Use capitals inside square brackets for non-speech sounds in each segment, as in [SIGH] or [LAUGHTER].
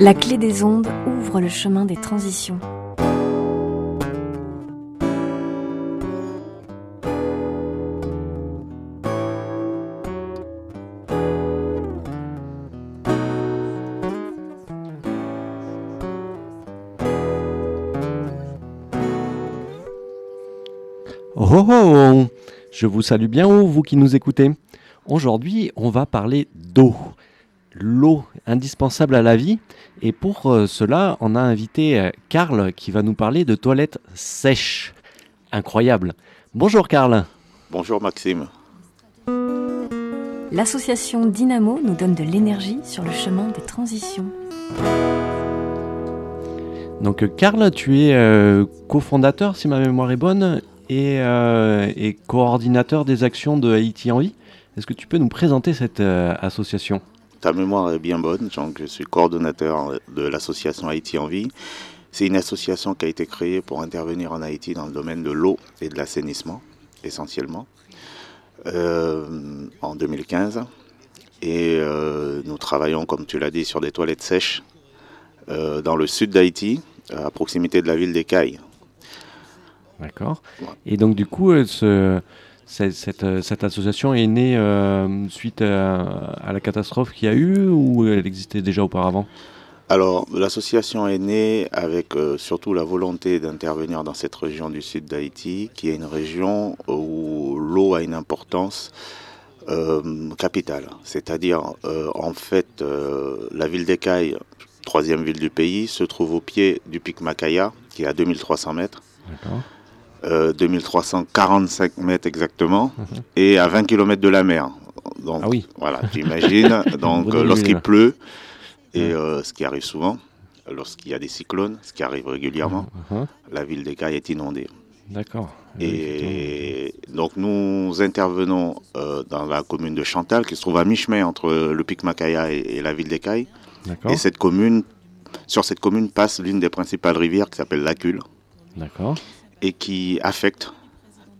La clé des ondes ouvre le chemin des transitions. Oh, oh, oh, Je vous salue bien haut, vous qui nous écoutez. Aujourd'hui, on va parler d'eau. L'eau indispensable à la vie. Et pour euh, cela, on a invité euh, Karl qui va nous parler de toilettes sèches. Incroyable. Bonjour Karl. Bonjour Maxime. L'association Dynamo nous donne de l'énergie sur le chemin des transitions. Donc euh, Karl, tu es euh, cofondateur, si ma mémoire est bonne, et, euh, et coordinateur des actions de Haïti en vie. Est-ce que tu peux nous présenter cette euh, association? Ta mémoire est bien bonne, donc je suis coordonnateur de l'association Haïti en vie. C'est une association qui a été créée pour intervenir en Haïti dans le domaine de l'eau et de l'assainissement, essentiellement, euh, en 2015. Et euh, nous travaillons, comme tu l'as dit, sur des toilettes sèches euh, dans le sud d'Haïti, à proximité de la ville d'Ecaille. D'accord. Ouais. Et donc du coup, ce- cette, cette, euh, cette association est née euh, suite à, à la catastrophe qu'il y a eu ou elle existait déjà auparavant? Alors, l'association est née avec euh, surtout la volonté d'intervenir dans cette région du sud d'Haïti, qui est une région où l'eau a une importance euh, capitale. C'est-à-dire, en fait, la ville d'Ecaille, troisième ville du pays, se trouve au pied du pic Macaya, qui est à 2300 mètres. D'accord. Euh, 2345 mètres exactement, Mhm. et à 20 km de la mer. Donc, Ah oui. voilà, tu imagines. [LAUGHS] Donc, euh, lorsqu'il pleut, et euh, ce qui arrive souvent, lorsqu'il y a des cyclones, ce qui arrive régulièrement, Mhm. la ville d'Ecaille est inondée. D'accord. Effectivement. Et donc, nous intervenons euh, dans la commune de Chantal, qui se trouve à mi-chemin entre le pic Macaya et, et la ville. D'accord. Et cette commune, sur cette commune passe l'une des principales rivières qui s'appelle l'Acule D'accord. Et qui affecte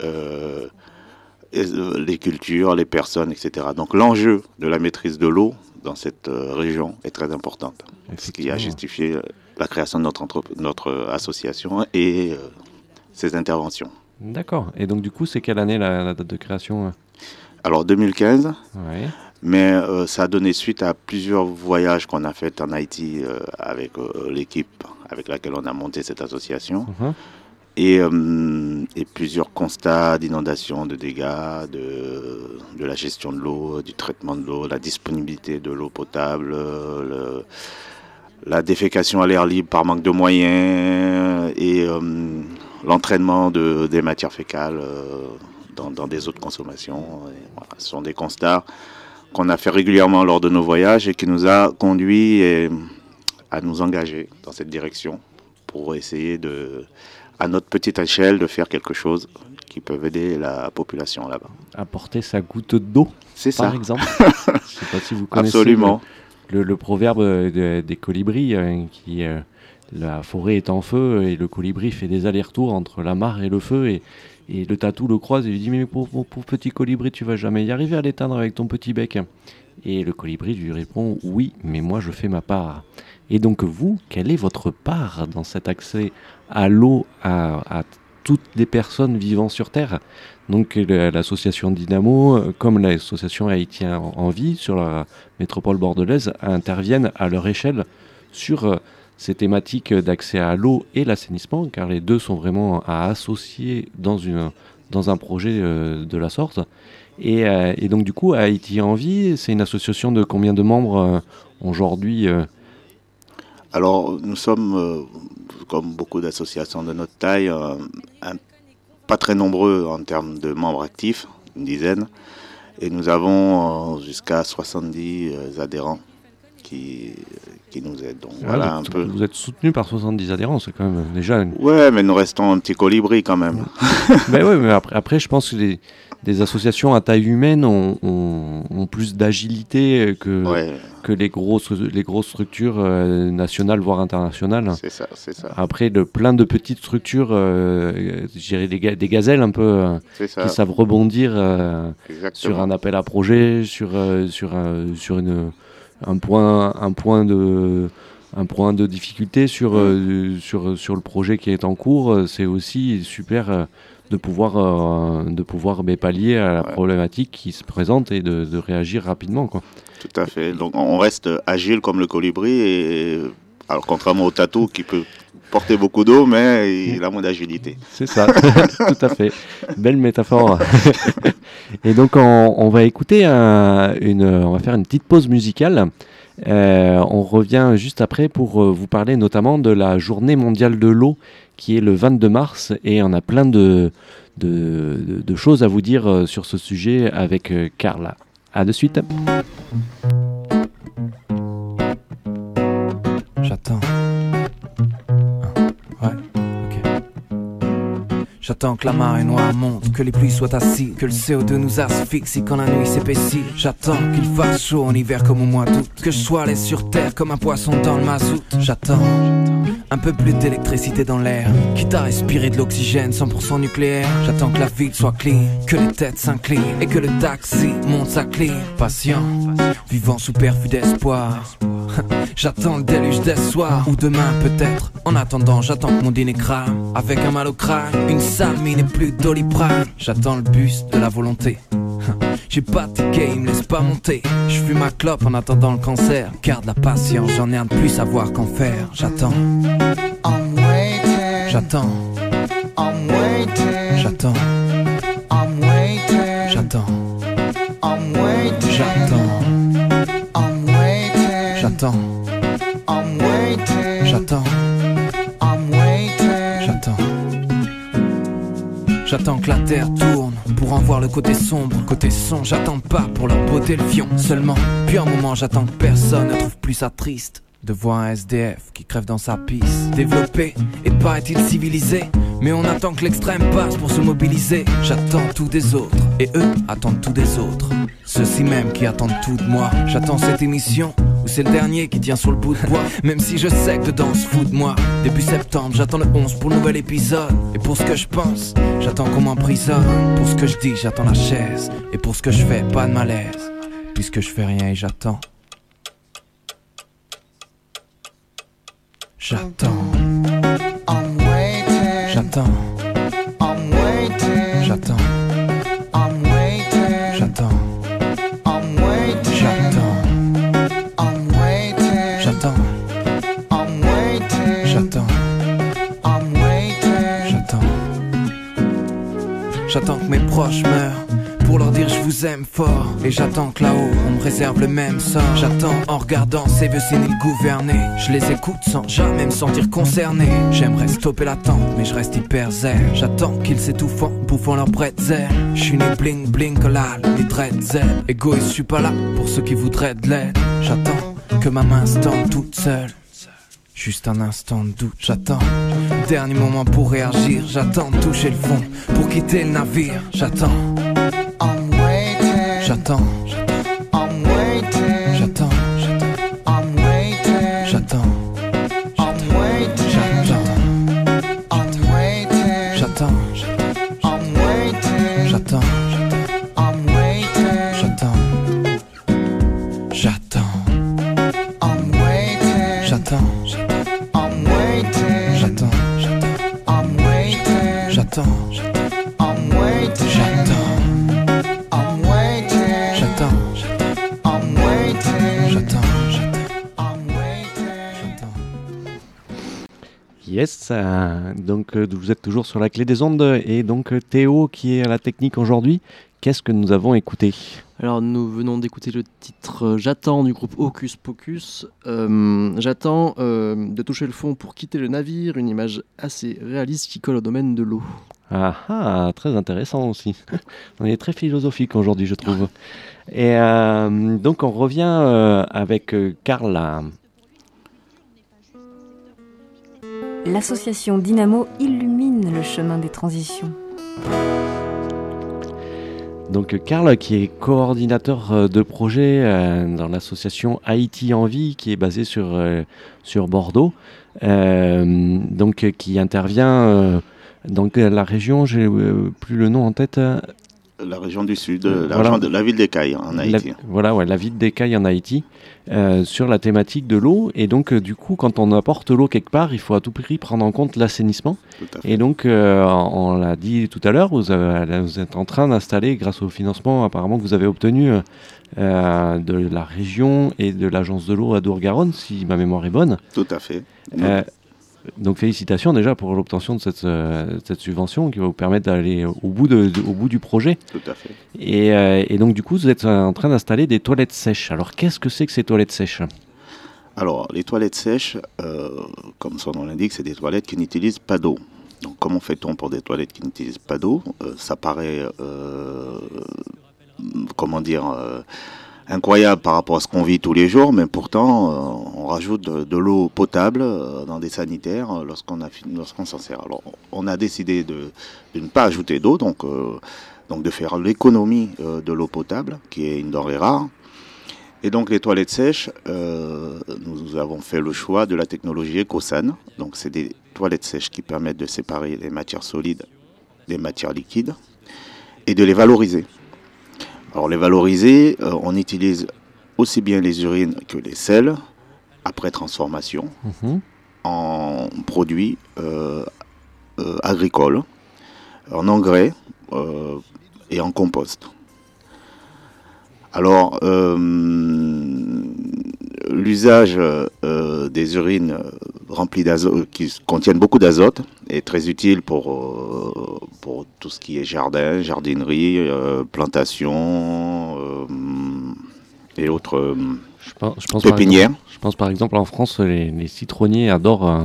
euh, euh, les cultures, les personnes, etc. Donc l'enjeu de la maîtrise de l'eau dans cette euh, région est très importante, ce qui a justifié euh, la création de notre, notre association et euh, ses interventions. D'accord. Et donc du coup, c'est quelle année la, la date de création Alors 2015, Ouais. mais euh, ça a donné suite à plusieurs voyages qu'on a fait en Haïti euh, avec l'équipe avec laquelle on a monté cette association. Mhm. Et, euh, et plusieurs constats d'inondation, de dégâts, de, la gestion de l'eau, du traitement de l'eau, la disponibilité de l'eau potable, le- la défécation à l'air libre par manque de moyens et euh, l'entraînement de, des matières fécales euh, dans, des eaux de consommation. Ce sont des constats qu'on a fait régulièrement lors de nos voyages et qui nous a conduit à nous engager dans cette direction pour essayer de, à notre petite échelle, de faire quelque chose qui peut aider la population là-bas. Apporter sa goutte d'eau, C'est par ça, exemple. [LAUGHS] Je sais pas si vous connaissez absolument. le, le- le proverbe euh, de- des colibris euh, qui euh, la forêt est en feu et le colibri fait des allers-retours entre la mare et le feu et, et le tatou le croise et lui dit mais pour, pour- pour petit colibri tu vas jamais y arriver à l'éteindre avec ton petit bec et le colibri lui répond oui mais moi je fais ma part et donc vous quelle est votre part dans cet accès à l'eau à, toutes les personnes vivant sur terre? Donc l'association Dynamo euh, comme l'association Haïtien en, vie sur la métropole bordelaise interviennent à leur échelle sur euh, ces thématiques d'accès à l'eau et l'assainissement, car les deux sont vraiment à associer dans, une, dans un projet euh, de la sorte. Et, donc du coup, Haïti en vie, c'est une association de combien de membres aujourd'hui Alors, nous sommes, euh, comme beaucoup d'associations de notre taille, euh, pas très nombreux en termes de membres actifs, une dizaine, et nous avons euh, jusqu'à 70 euh, adhérents qui, qui nous aident. Donc voilà un vous, peu. vous êtes soutenu par 70 adhérents, c'est quand même déjà une... Ouais, mais nous restons un petit colibri quand même. [LAUGHS] mais ouais, mais après, après, je pense que les, des associations à taille humaine ont, ont- ont plus d'agilité que, Ouais, que les grosses, les grosses structures euh, nationales, voire internationales. c'est ça, c'est ça, Après, de plein de petites structures, euh, des, des gazelles un peu, euh, qui savent rebondir euh, sur un appel à projet, sur, euh, sur, sur une, un, point, un, point de, un point de difficulté sur, sur, sur le projet qui est en cours, c'est aussi super de pouvoir, de pouvoir mais, pallier à la problématique qui se présente et de, de, réagir rapidement. Quoi. Tout à fait. Donc on reste agile comme le colibri et alors contrairement au tatou qui peut porter beaucoup d'eau, mais il a moins d'agilité. C'est ça, [LAUGHS] tout à fait. Belle métaphore. [LAUGHS] Et donc, on, va écouter une, on va faire une petite pause musicale. Euh, on revient juste après pour euh, vous parler notamment de la journée mondiale de l'eau qui est le 22 mars et on a plein de, de, choses à vous dire euh, sur ce sujet avec Carla. À de suite. J'attends. J'attends que la marée noire monte, que les pluies soient assises, que le CO2 nous asphyxie quand la nuit s'épaissit. J'attends qu'il fasse chaud en hiver comme au mois d'août, que je sois allé sur terre comme un poisson dans le mazout. J'attends un peu plus d'électricité dans l'air, quitte à respirer de l'oxygène 100% nucléaire. J'attends que la ville soit clean, que les têtes s'inclinent et que le taxi monte sa clean. Patient, vivant sous perfus d'espoir. [LAUGHS] J'attends le déluge des soirs ou demain peut-être. En attendant, j'attends que mon dîner crame. Avec un mal au crâne, une sale mine et plus doliprane. J'attends le bus de la volonté. [LAUGHS] J'ai pas de ticket, il me laisse pas monter. Je fume ma clope en attendant le cancer. Garde la patience, j'en ai un de plus savoir qu'en faire. J'attends. J'attends. J'attends. J'attends. J'attends. J'attends. J'attends. J'attends. J'attends que la terre tourne pour en voir le côté sombre, côté son. J'attends pas pour leur beauté le fion seulement. Puis un moment, j'attends que personne ne trouve plus ça triste de voir un SDF qui crève dans sa piste. Développé et paraît-il civilisé, mais on attend que l'extrême passe pour se mobiliser. J'attends tout des autres et eux attendent tout des autres. Ceux-ci même qui attendent tout de moi. J'attends cette émission ou c'est le dernier qui tient sur le bout de bois. Même si je sais que dedans se fout de moi. Début septembre, j'attends le 11 pour le nouvel épisode. Et pour ce que je pense, j'attends qu'on m'emprisonne. Pour ce que je dis, j'attends la chaise. Et pour ce que je fais, pas de malaise. Puisque je fais rien et j'attends. J'attends. J'attends. J'attends. J'attends. J'attends que mes proches meurent pour leur dire je vous aime fort. Et j'attends que là-haut, on me réserve le même sort. J'attends en regardant ces vieux séniles gouverner. Je les écoute sans jamais me sentir concerné. J'aimerais stopper l'attente, mais je reste hyper zen. J'attends qu'ils s'étouffent en bouffant leur bretzel. Je suis né bling bling collal, les dreadzel. Égoïste, je suis pas là pour ceux qui voudraient de l'aide. J'attends que ma main se toute seule. Juste un instant de doute, j'attends. Dernier moment pour réagir, j'attends de toucher le fond. Pour quitter le navire, j'attends. J'attends. J'attends. Yes, donc euh, vous êtes toujours sur la clé des ondes et donc euh, Théo qui est à la technique aujourd'hui. Qu'est-ce que nous avons écouté? Alors nous venons d'écouter le titre euh, J'attends du groupe Hocus Pocus. J'attends de toucher le fond pour quitter le navire, une image assez réaliste qui colle au domaine de l'eau. Ah, ah très intéressant aussi. [LAUGHS] on est très philosophique aujourd'hui je trouve. Et donc on revient avec Carla. l'association Dynamo illumine le chemin des transitions. Donc Karl, qui est coordinateur euh, de projet euh, dans l'association Haïti en vie, qui est basée sur, euh, sur Bordeaux, donc qui intervient dans la région, j'ai plus le nom en tête. La région du Sud, Euh, la, voilà. région de la ville d'Écaille en La- Haïti. voilà, ouais, la ville d'Écaille en Haïti, euh, sur la thématique de l'eau. Et donc, euh, du coup, quand on apporte l'eau quelque part, il faut à tout prix prendre en compte l'assainissement. Et donc, euh, on l'a dit tout à l'heure, vous, vous êtes en train d'installer, grâce au financement apparemment que vous avez obtenu euh, euh, de la région et de l'agence de l'eau à Dour-Garonne, si ma mémoire est bonne. Tout à fait. Donc félicitations déjà pour l'obtention de cette, euh, cette subvention qui va vous permettre d'aller au, bout de- de- au bout du projet. Tout à fait. Et, euh, et donc du coup, vous êtes en train d'installer des toilettes sèches. Alors qu'est-ce que c'est que ces toilettes sèches? Alors, les toilettes sèches, euh, comme son nom l'indique, c'est des toilettes qui n'utilisent pas d'eau. Donc, comment fait-on pour des toilettes qui n'utilisent pas d'eau? Ça paraît, comment dire, incroyable par rapport à ce qu'on vit tous les jours, mais pourtant, euh, on rajoute de, l'eau potable euh, dans des sanitaires euh, lorsqu'on lorsqu'on s'en sert. Alors, on a décidé de, ne pas ajouter d'eau, donc, de faire l'économie de l'eau potable, qui est une denrée rare. Et donc les toilettes sèches, nous avons fait le choix de la technologie EcoSan. Donc c'est des toilettes sèches qui permettent de séparer les matières solides des matières liquides et de les valoriser. Alors les valoriser, euh, on utilise aussi bien les urines que les sels après transformation Mhm. en produits euh, euh, agricoles, en engrais et en compost. Alors, l'usage des urines remplies d'azote, qui contiennent beaucoup d'azote, est très utile pour, pour tout ce qui est jardin, jardinerie, euh, plantation euh, et autres euh, Je pense, je pense pépinières. exemple- je pense par exemple en France, les, les citronniers adorent euh,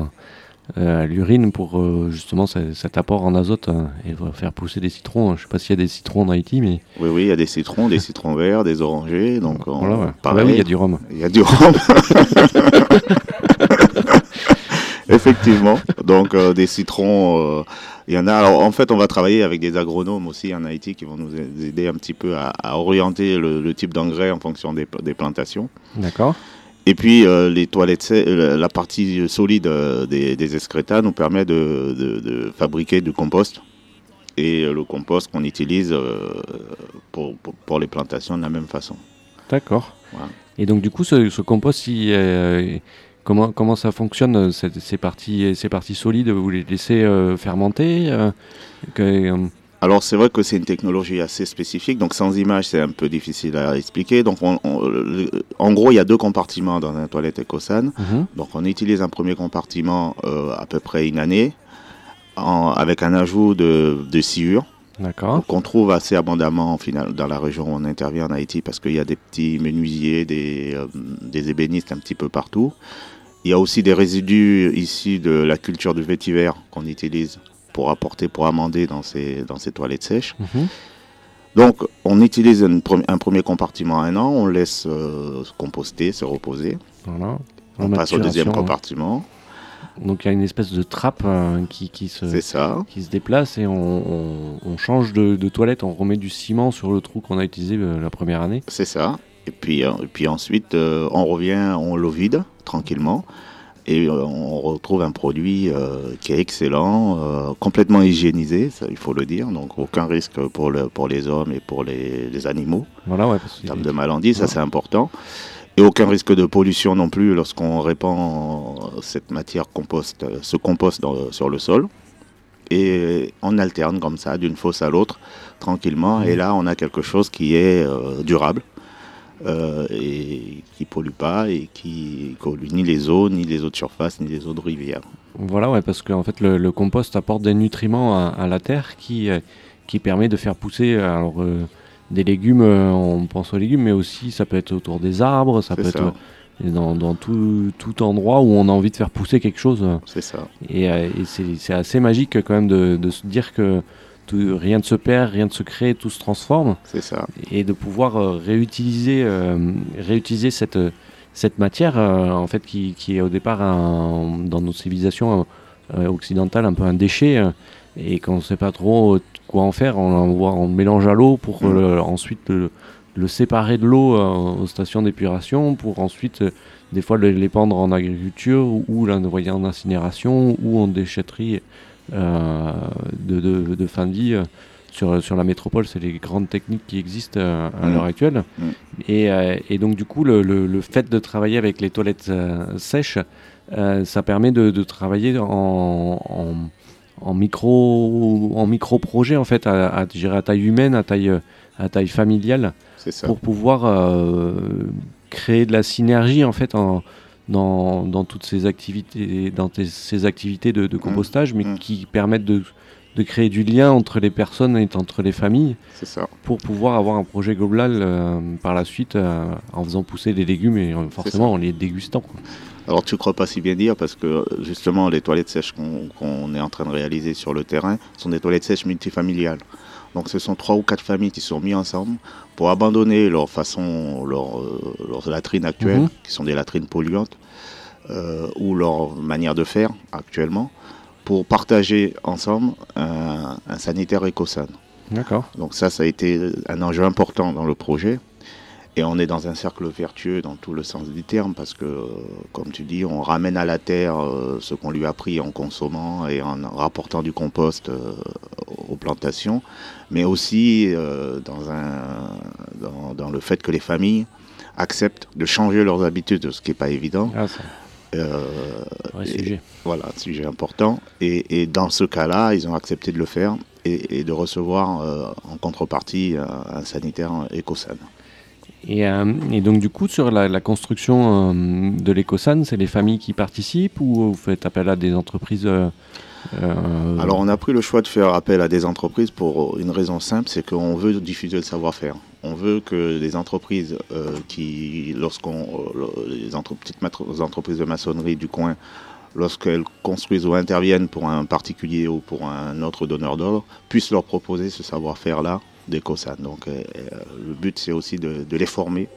euh, l'urine pour euh, justement ce- cet apport en azote euh, et faire pousser des citrons. Je sais pas s'il y a des citrons en Haïti, mais Oui, oui, il y a des citrons, des citrons verts, des orangers. Donc, on- voilà, ouais. Pareil, il y a du rhum. il y a du rhum. [LAUGHS] [LAUGHS] Effectivement. Donc, euh, des citrons, euh, il y en a. Alors, en fait, on va travailler avec des agronomes aussi en Haïti qui vont nous aider un petit peu à, à orienter le, le type d'engrais en fonction des, des plantations. D'accord. Et puis, euh, les toilettes, euh, la partie solide euh, des, des excrétas nous permet de, de- de fabriquer du compost. Et le compost qu'on utilise pour, pour, pour les plantations de la même façon. D'accord. Voilà. Et donc du coup, ce, ce compost, il, comment, comment ça fonctionne euh, ces, parties, ces parties solides Vous les laissez euh, fermenter euh, que- Alors c'est vrai que c'est une technologie assez spécifique, donc sans image c'est un peu difficile à expliquer. Donc on- on- le- en gros il y a deux compartiments dans un toilette EcoSan. mhm. Donc on utilise un premier compartiment euh, à peu près une année en- avec un ajout de, de sciure D'accord. qu'on trouve assez abondamment final, dans la région où on intervient en Haïti parce qu'il y a des petits menuisiers, des, euh, des ébénistes un petit peu partout. Il y a aussi des résidus issus de la culture du vétiver qu'on utilise pour apporter, pour amender dans ces, dans ces toilettes sèches. Mhm. Donc, on utilise une un premier compartiment un an, on laisse euh, se composter, se reposer. Voilà. On passe au deuxième maturation, compartiment, hein. Donc il y a une espèce de trappe euh, qui, qui se, ça. qui se déplace et on, on- on change de, de toilette, on remet du ciment sur le trou qu'on a utilisé euh, la première année. C'est ça. Et puis, euh, et puis ensuite, euh, on revient, on l'eau vide tranquillement. Et euh, on retrouve un produit euh, qui est excellent, euh, complètement hygiénisé, ça, il faut le dire. Donc aucun risque pour, le, pour les hommes et pour les, les animaux. Voilà, ouais, parce En termes de maladies, ça c'est important. Et aucun risque de pollution non plus lorsqu'on répand cette matière compost, ce compost dans- sur le sol. Et on alterne comme ça, d'une fosse à l'autre, tranquillement. Et là, on a quelque chose qui est euh, durable euh, et qui pollue pas et qui pollue ni les eaux, ni les eaux de surface, ni les eaux de rivière. Voilà, ouais, parce qu'en fait, le, le compost apporte des nutriments à, à la terre qui, euh, qui permet de faire pousser alors, euh, des légumes, euh, on pense aux légumes, mais aussi ça peut être autour des arbres, ça peut ça. être euh, dans, dans tout, tout endroit où on a envie de faire pousser quelque chose. C'est ça. Et, et c'est c'est assez magique quand même de, de se dire que tout- rien ne se perd, rien ne se crée, tout se transforme. C'est ça. et de pouvoir euh, réutiliser, euh, réutiliser cette, cette matière euh, en fait qui, qui est au départ un- dans nos civilisations euh, occidentales un peu un déchet euh, et qu'on ne sait pas trop euh, quoi en faire, on, on le mélange à l'eau pour euh, ensuite le, le séparer de l'eau euh, aux stations d'épuration pour ensuite euh, des fois l'épandre en agriculture ou, ou l'envoyer en incinération ou en déchetterie euh, de, de- de fin de vie euh, sur, sur la métropole, c'est les grandes techniques qui existent à Mm. l'heure actuelle. Mm. Et, euh, et donc du coup, le, le- le fait de travailler avec les toilettes euh, sèches, euh, ça permet de, de travailler en, en, en micro en micro projet en fait, à, à, à taille humaine, à taille euh, à taille familiale, pour pouvoir euh, créer de la synergie en fait en, dans, dans toutes ces activités, dans tes- ces activités de, de compostage, mais Mm. qui permettent de, de créer du lien entre les personnes et entre les familles ça. pour pouvoir avoir un projet global euh, par la suite euh, en faisant pousser des légumes et euh, forcément en les dégustant. quoi. Alors tu crois pas si bien dire parce que justement les toilettes sèches qu'on qu'on est en train de réaliser sur le terrain sont des toilettes sèches multifamiliales. Donc ce sont trois ou quatre familles qui sont mises ensemble pour abandonner leur façon, leur, euh, leurs latrines actuelles, Mhm. qui sont des latrines polluantes, euh, ou leur manière de faire actuellement, pour partager ensemble un, un sanitaire écosan. D'accord. Donc ça, ça a été un enjeu important dans le projet. Et on est dans un cercle vertueux dans tout le sens du terme parce que, euh, comme tu dis, on ramène à la terre euh, ce qu'on lui a pris en consommant et en rapportant du compost euh, aux plantations, mais aussi dans, un, dans, dans le fait que les familles acceptent de changer leurs habitudes, ce qui n'est pas évident. Ah, ça, Euh, et- sujet. voilà, sujet important. Et, et dans ce cas-là, ils ont accepté de le faire et, et de recevoir euh, en contrepartie euh, un sanitaire écosan. Et, euh, et donc du coup, sur la, construction euh, de l'Ecosan, c'est les familles qui participent ou vous faites appel à des entreprises euh, Alors on a pris le choix de faire appel à des entreprises pour une raison simple, c'est qu'on veut diffuser le savoir-faire. On veut que les entreprises qui, lorsqu'on, les entre- petites entreprises de maçonnerie du coin, lorsqu'elles construisent ou interviennent pour un particulier ou pour un autre donneur d'ordre, puissent leur proposer ce savoir-faire-là d'EcoSan. Donc euh, euh, le but c'est aussi de, les former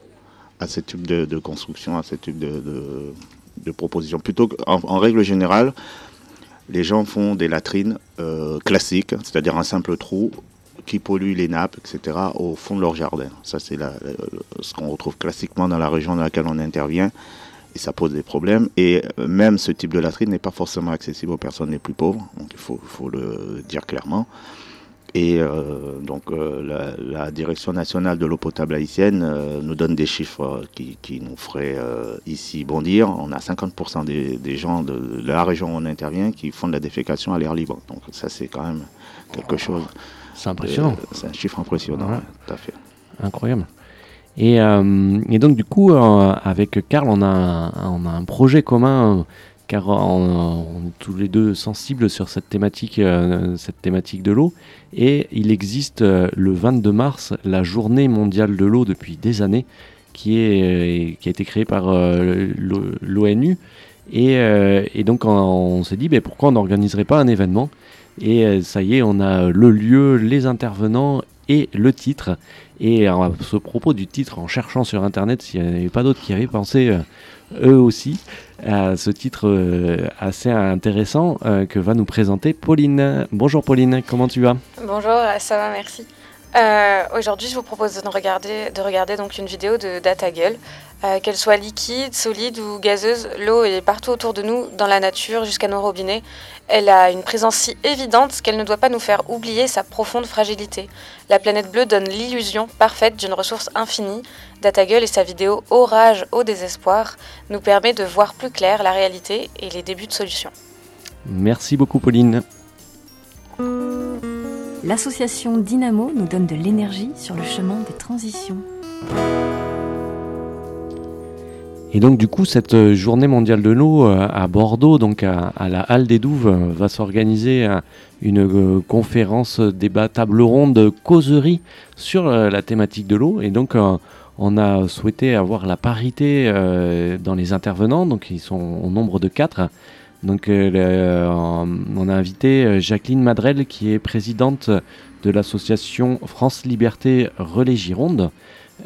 à ce type de, construction, à ce type de, de, de proposition. Plutôt qu'en en règle générale, les gens font des latrines euh, classiques, c'est-à-dire un simple trou qui pollue les nappes, etc., au fond de leur jardin. Ça, c'est ce qu'on retrouve classiquement dans la région dans laquelle on intervient, et ça pose des problèmes. Et même ce type de latrine n'est pas forcément accessible aux personnes les plus pauvres, donc il faut le dire clairement. Et euh, donc euh, la, la Direction nationale de l'eau potable haïtienne euh, nous donne des chiffres qui, qui nous feraient ici bondir. On a 50% des, des gens de, de la région où on intervient qui font de la défécation à l'air libre. Donc ça c'est quand même quelque chose. c'est impressionnant, C'est un chiffre impressionnant, ouais, tout à fait. incroyable. Et, et donc du coup, avec Karl, on a, un, on a un projet commun, car on, on est tous les deux sensibles sur cette thématique, euh, cette thématique de l'eau. Et il existe euh, le 22 mars la journée mondiale de l'eau depuis des années, qui, euh, a été créée par l'O- l'ONU. Et, donc on, s'est dit, ben, pourquoi on n'organiserait pas un événement? Et ça y est, on a le lieu, les intervenants et le titre. Et à ce propos du titre, en cherchant sur Internet s'il n'y avait pas d'autres qui avaient pensé eux aussi à ce titre euh, assez intéressant euh, que va nous présenter Pauline. Bonjour Pauline, comment tu vas? Bonjour, euh, ça va, merci. Aujourd'hui, je vous propose de regarder, de regarder donc une vidéo de DataGull. Qu'elle soit liquide, solide ou gazeuse, l'eau est partout autour de nous, dans la nature, jusqu'à nos robinets. Elle a une présence si évidente qu'elle ne doit pas nous faire oublier sa profonde fragilité. La planète bleue donne l'illusion parfaite d'une ressource infinie. DataGull et sa vidéo Orage au désespoir nous permet de voir plus clair la réalité et les débuts de solutions. Merci beaucoup Pauline. L'association Dynamo nous donne de l'énergie sur le chemin des transitions. Et donc du coup, cette euh, journée mondiale de l'eau euh, à Bordeaux, donc à, la Halle des Douves, euh, va s'organiser une conférence débat table ronde causerie sur la thématique de l'eau. Et donc on a souhaité avoir la parité dans les intervenants, donc ils sont au nombre de quatre. Donc on a invité Jacqueline Madrel qui est présidente de l'association France Liberté Relais Gironde.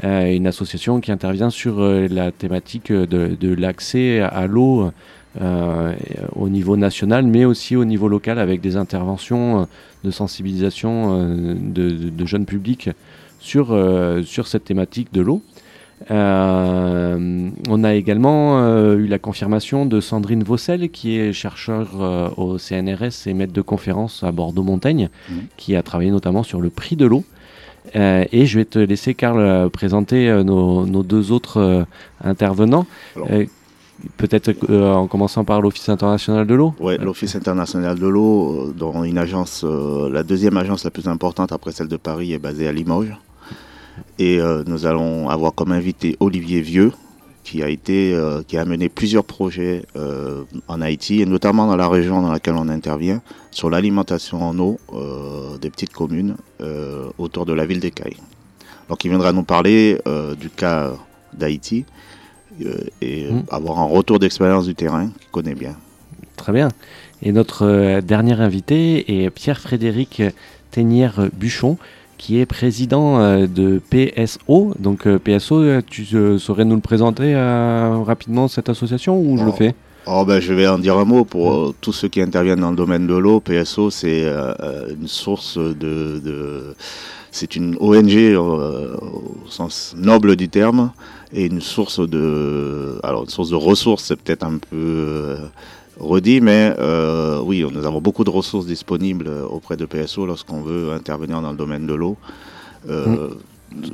Euh, une association qui intervient sur euh, la thématique de, de l'accès à l'eau euh, au niveau national, mais aussi au niveau local, avec des interventions euh, de sensibilisation euh, de, de jeunes publics sur, sur cette thématique de l'eau. On a également eu la confirmation de Sandrine Vaucel, qui est chercheur euh, au CNRS et maître de conférence à Bordeaux-Montaigne, Mhm. qui a travaillé notamment sur le prix de l'eau. Euh, et je vais te laisser, Karl, euh, présenter euh, nos, nos deux autres intervenants. Peut-être en commençant par l'Office international de l'eau. Ouais, l'Office international de l'eau, dont une agence, la deuxième agence la plus importante après celle de Paris, est basée à Limoges. Et nous allons avoir comme invité Olivier Vieux, qui a été, euh, qui a mené plusieurs projets euh, en Haïti et notamment dans la région dans laquelle on intervient sur l'alimentation en eau euh, des petites communes autour de la ville d'Ecaille. Donc, il viendra nous parler du cas d'Haïti et Mm. avoir un retour d'expérience du terrain qu'il connaît bien. Très bien. Et notre dernier invité est Pierre-Frédéric Ténière-Buchon, qui est président euh, de PSO. Donc euh, PSO, euh, tu saurais nous le présenter rapidement, cette association, ou je le Oh. fais? Oh ben, je vais en dire un mot pour euh, tous ceux qui interviennent dans le domaine de l'eau. PSO, c'est euh, une source de, de- c'est une ONG euh, au sens noble du terme et une source de, alors une source de ressources, c'est peut-être un peu redit, mais euh, oui, nous avons beaucoup de ressources disponibles auprès de PSO lorsqu'on veut intervenir dans le domaine de l'eau. euh,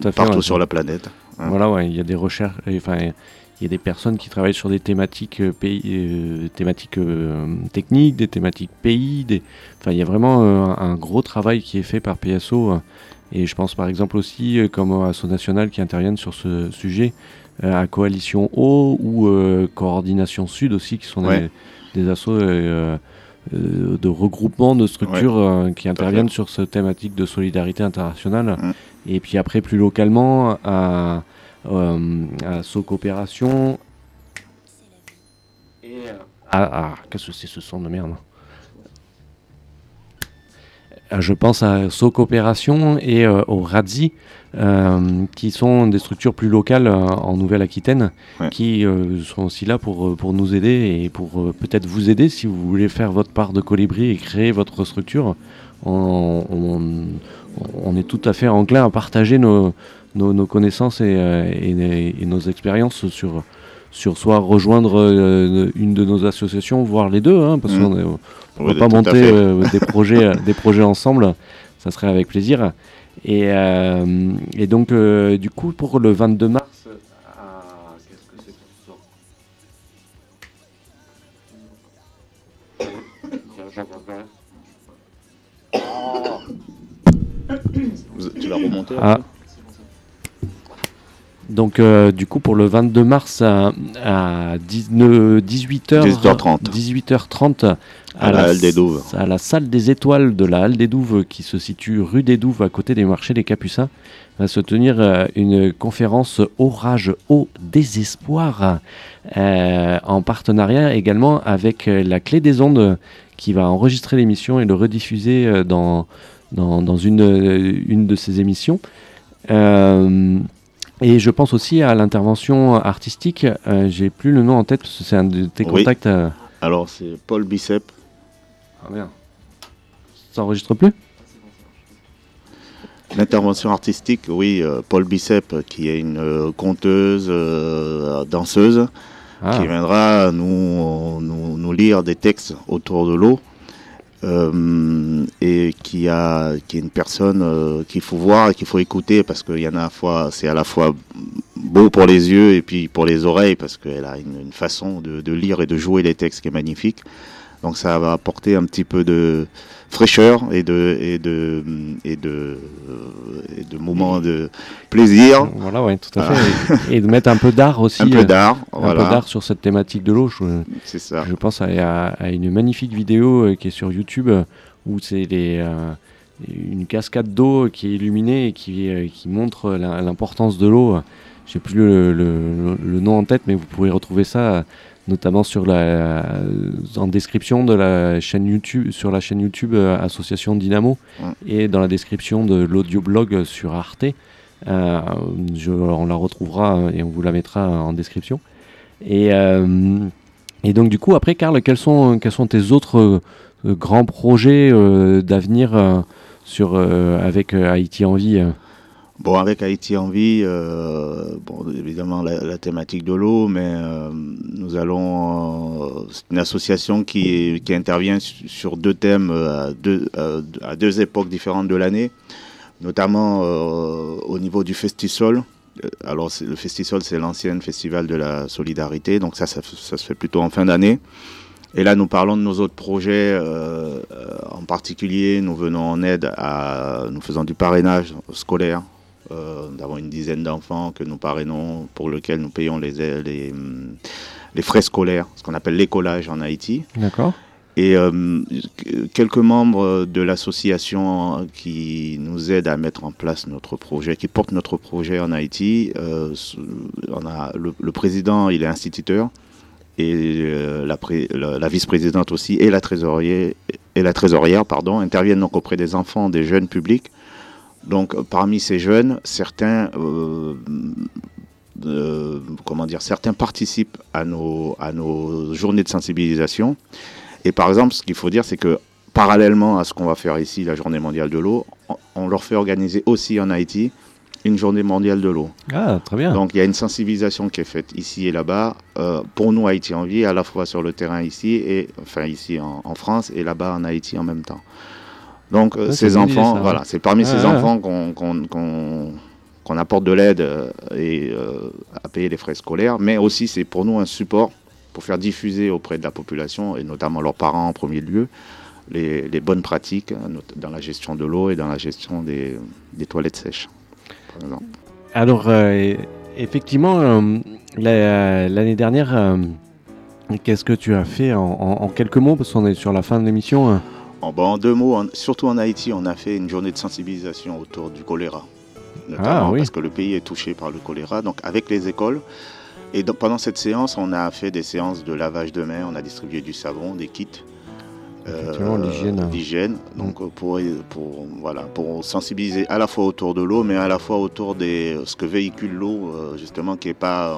fait, partout ouais. sur la planète. Hein. Voilà, ouais, il y a des recherches, enfin, il y a des personnes qui travaillent sur des thématiques, euh, pays, euh, thématiques euh, techniques, des thématiques pays. Des... Enfin, il y a vraiment euh, un gros travail qui est fait par PSO. euh, et je pense par exemple aussi, euh, comme Asso National qui interviennent sur ce sujet, euh, à Coalition Eau ou euh, Coordination Sud aussi, qui sont Ouais. des, des assos euh, euh, de regroupement de structures euh, qui interviennent sur cette thématique de solidarité internationale. Mm. Et puis après, plus localement, à, euh, à So Coopération. Et ah, ah, qu'est-ce que c'est ce son de merde? Je pense à So Coopération et euh, au RADZI, euh, qui sont des structures plus locales euh, en Nouvelle-Aquitaine, Ouais. qui euh, sont aussi là pour, euh, pour nous aider et pour euh, peut-être vous aider si vous voulez faire votre part de colibri et créer votre structure. On, on- on est tout à fait enclin à partager nos, nos, nos connaissances et, euh, et- et nos expériences sur, sur soit rejoindre euh, une de nos associations, voire les deux, hein, parce Mm. qu'on Oui, va pas monter euh, des, [LAUGHS] projets, des projets ensemble, ça serait avec plaisir. Et, euh, et donc, du coup, pour le 22 mars. qu'est-ce que c'est Tu l'as remonté Ah. Donc, euh, du coup, pour le 22 mars à, à 19 18h, 18h30. 18h30 À la Halle des Douves. à la salle des étoiles de la Halle des Douves, qui se situe rue des Douves, à côté des marchés des Capucins, va se tenir euh, une conférence Orage au désespoir, euh, en partenariat également avec la Clé des Ondes, qui va enregistrer l'émission et le rediffuser dans, dans, dans une, une de ses émissions. Euh, et je pense aussi à l'intervention artistique. Euh, J'ai plus le nom en tête parce que c'est un de tes Oui. contacts. euh, Alors, c'est Paul Bicep. Ah merde. Ça enregistre plus? L'intervention artistique, oui, euh, Paul Bicep, qui est une euh, conteuse, danseuse, Ah, qui viendra nous, nous, nous lire des textes autour de l'eau. Euh, et qui a qui est une personne euh, qu'il faut voir et qu'il faut écouter parce qu'il y en a à la fois c'est à la fois beau pour les yeux et puis pour les oreilles parce qu'elle a une, façon de, de lire et de jouer les textes qui est magnifique. Donc ça va apporter un petit peu de fraîcheur et de et de et de, et de moments de plaisir Voilà, ouais, tout à fait. Et, et de mettre un peu d'art [LAUGHS] aussi. un peu euh, d'art un peu d'art sur cette thématique de l'eau. Je, c'est ça je pense à, une magnifique vidéo euh, qui est sur YouTube euh, où c'est les, euh, une cascade d'eau qui est illuminée et qui, euh, qui montre l'importance de l'eau. J'ai plus le, le- le nom en tête, mais vous pourrez retrouver ça notamment sur la, en description de la chaîne YouTube, sur la chaîne YouTube euh, Association Dynamo et dans la description de l'audioblog sur Arte. Euh, je- on la retrouvera et on vous la mettra en description. Et, euh, et donc du coup, après, Karl, quels sont, quels sont tes autres grands projets d'avenir sur avec Haïti en vie Bon, avec Haïti en vie, euh, bon, évidemment la, thématique de l'eau, mais euh, nous allons. Euh, c'est une association qui, intervient sur deux thèmes à deux, à deux époques différentes de l'année, notamment au niveau du Festisol. Alors, le Festisol, c'est l'ancien festival de la solidarité, donc ça, ça, ça se fait plutôt en fin d'année. Et là, nous parlons de nos autres projets. en particulier, nous venons en aide à. Nous faisons du parrainage scolaire euh, nous avons une dizaine d'enfants que nous parrainons, pour lesquels nous payons les, les, les frais scolaires, ce qu'on appelle l'écolage en Haïti. D'accord. Et euh, quelques membres de l'association qui nous aident à mettre en place notre projet, qui portent notre projet en Haïti, euh, on a le, président, il est instituteur, et la, la, vice-présidente aussi, et la trésorière, et la trésorière pardon, interviennent donc auprès des enfants, des jeunes publics, donc parmi ces jeunes, certains, euh, euh, comment dire, certains participent à nos, à nos journées de sensibilisation. Et par exemple, ce qu'il faut dire, c'est que parallèlement à ce qu'on va faire ici, la journée mondiale de l'eau, on leur fait organiser aussi en Haïti une journée mondiale de l'eau. Ah, très bien. Donc il y a une sensibilisation qui est faite ici et là-bas, euh, pour nous Haïti en vie, à la fois sur le terrain ici, et, enfin ici en France, et là-bas en Haïti en même temps. Donc euh, ces enfants, voilà, c'est parmi ces enfants qu'on apporte de l'aide euh, et euh, à payer les frais scolaires, mais aussi c'est pour nous un support pour faire diffuser auprès de la population et notamment leurs parents en premier lieu les, bonnes pratiques dans la gestion de l'eau et dans la gestion des, toilettes sèches, Alors effectivement, l'année dernière, qu'est-ce que tu as fait en, en quelques mots parce qu'on est sur la fin de l'émission en, deux mots, surtout en Haïti, on a fait une journée de sensibilisation autour du choléra. Notamment ah, parce que le pays est touché par le choléra, donc avec les écoles. Et pendant cette séance, on a fait des séances de lavage de mains, on a distribué du savon, des kits. Euh, d'hygiène. Donc mm. pour, pour, voilà, pour sensibiliser à la fois autour de l'eau, mais à la fois autour de ce que véhicule l'eau, euh, justement, qui n'est pas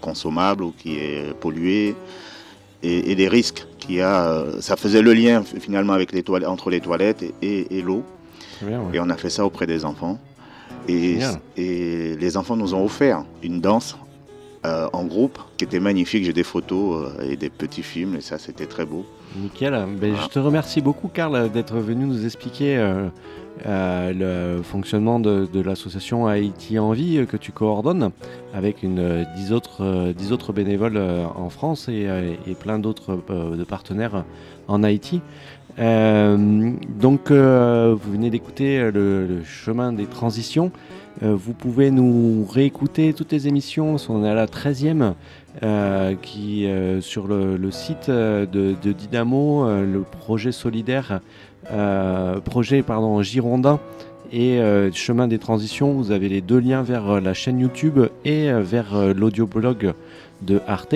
consommable ou qui est pollué et, les risques qu'il y a. Euh, ça faisait le lien finalement avec les toilettes, entre les toilettes et, l'eau. Et on a fait ça auprès des enfants. Et, et, les enfants nous ont offert une danse euh, en groupe qui était magnifique. J'ai des photos euh, et des petits films et ça c'était très beau. Nickel. Ben, je te remercie beaucoup Karl d'être venu nous expliquer euh, le fonctionnement de, l'association Haïti en vie que tu coordonnes avec une dix autres, dix autres bénévoles en France et, plein d'autres de partenaires en Haïti. Donc vous venez d'écouter le, chemin des transitions. vous pouvez nous réécouter toutes les émissions, on est à la 13e, qui, sur le, site de, de Dynamo, le projet solidaire euh, projet pardon, Girondin et euh, Chemin des Transitions, vous avez les deux liens vers euh, la chaîne YouTube et vers l'audioblog de Arte.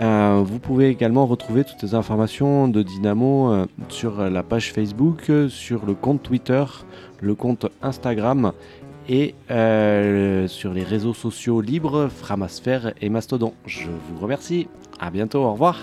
Vous pouvez également retrouver toutes les informations de Dynamo sur la page Facebook, sur le compte Twitter, le compte Instagram et sur les réseaux sociaux libres, Framasphère et Mastodon. Je vous remercie. À bientôt. Au revoir.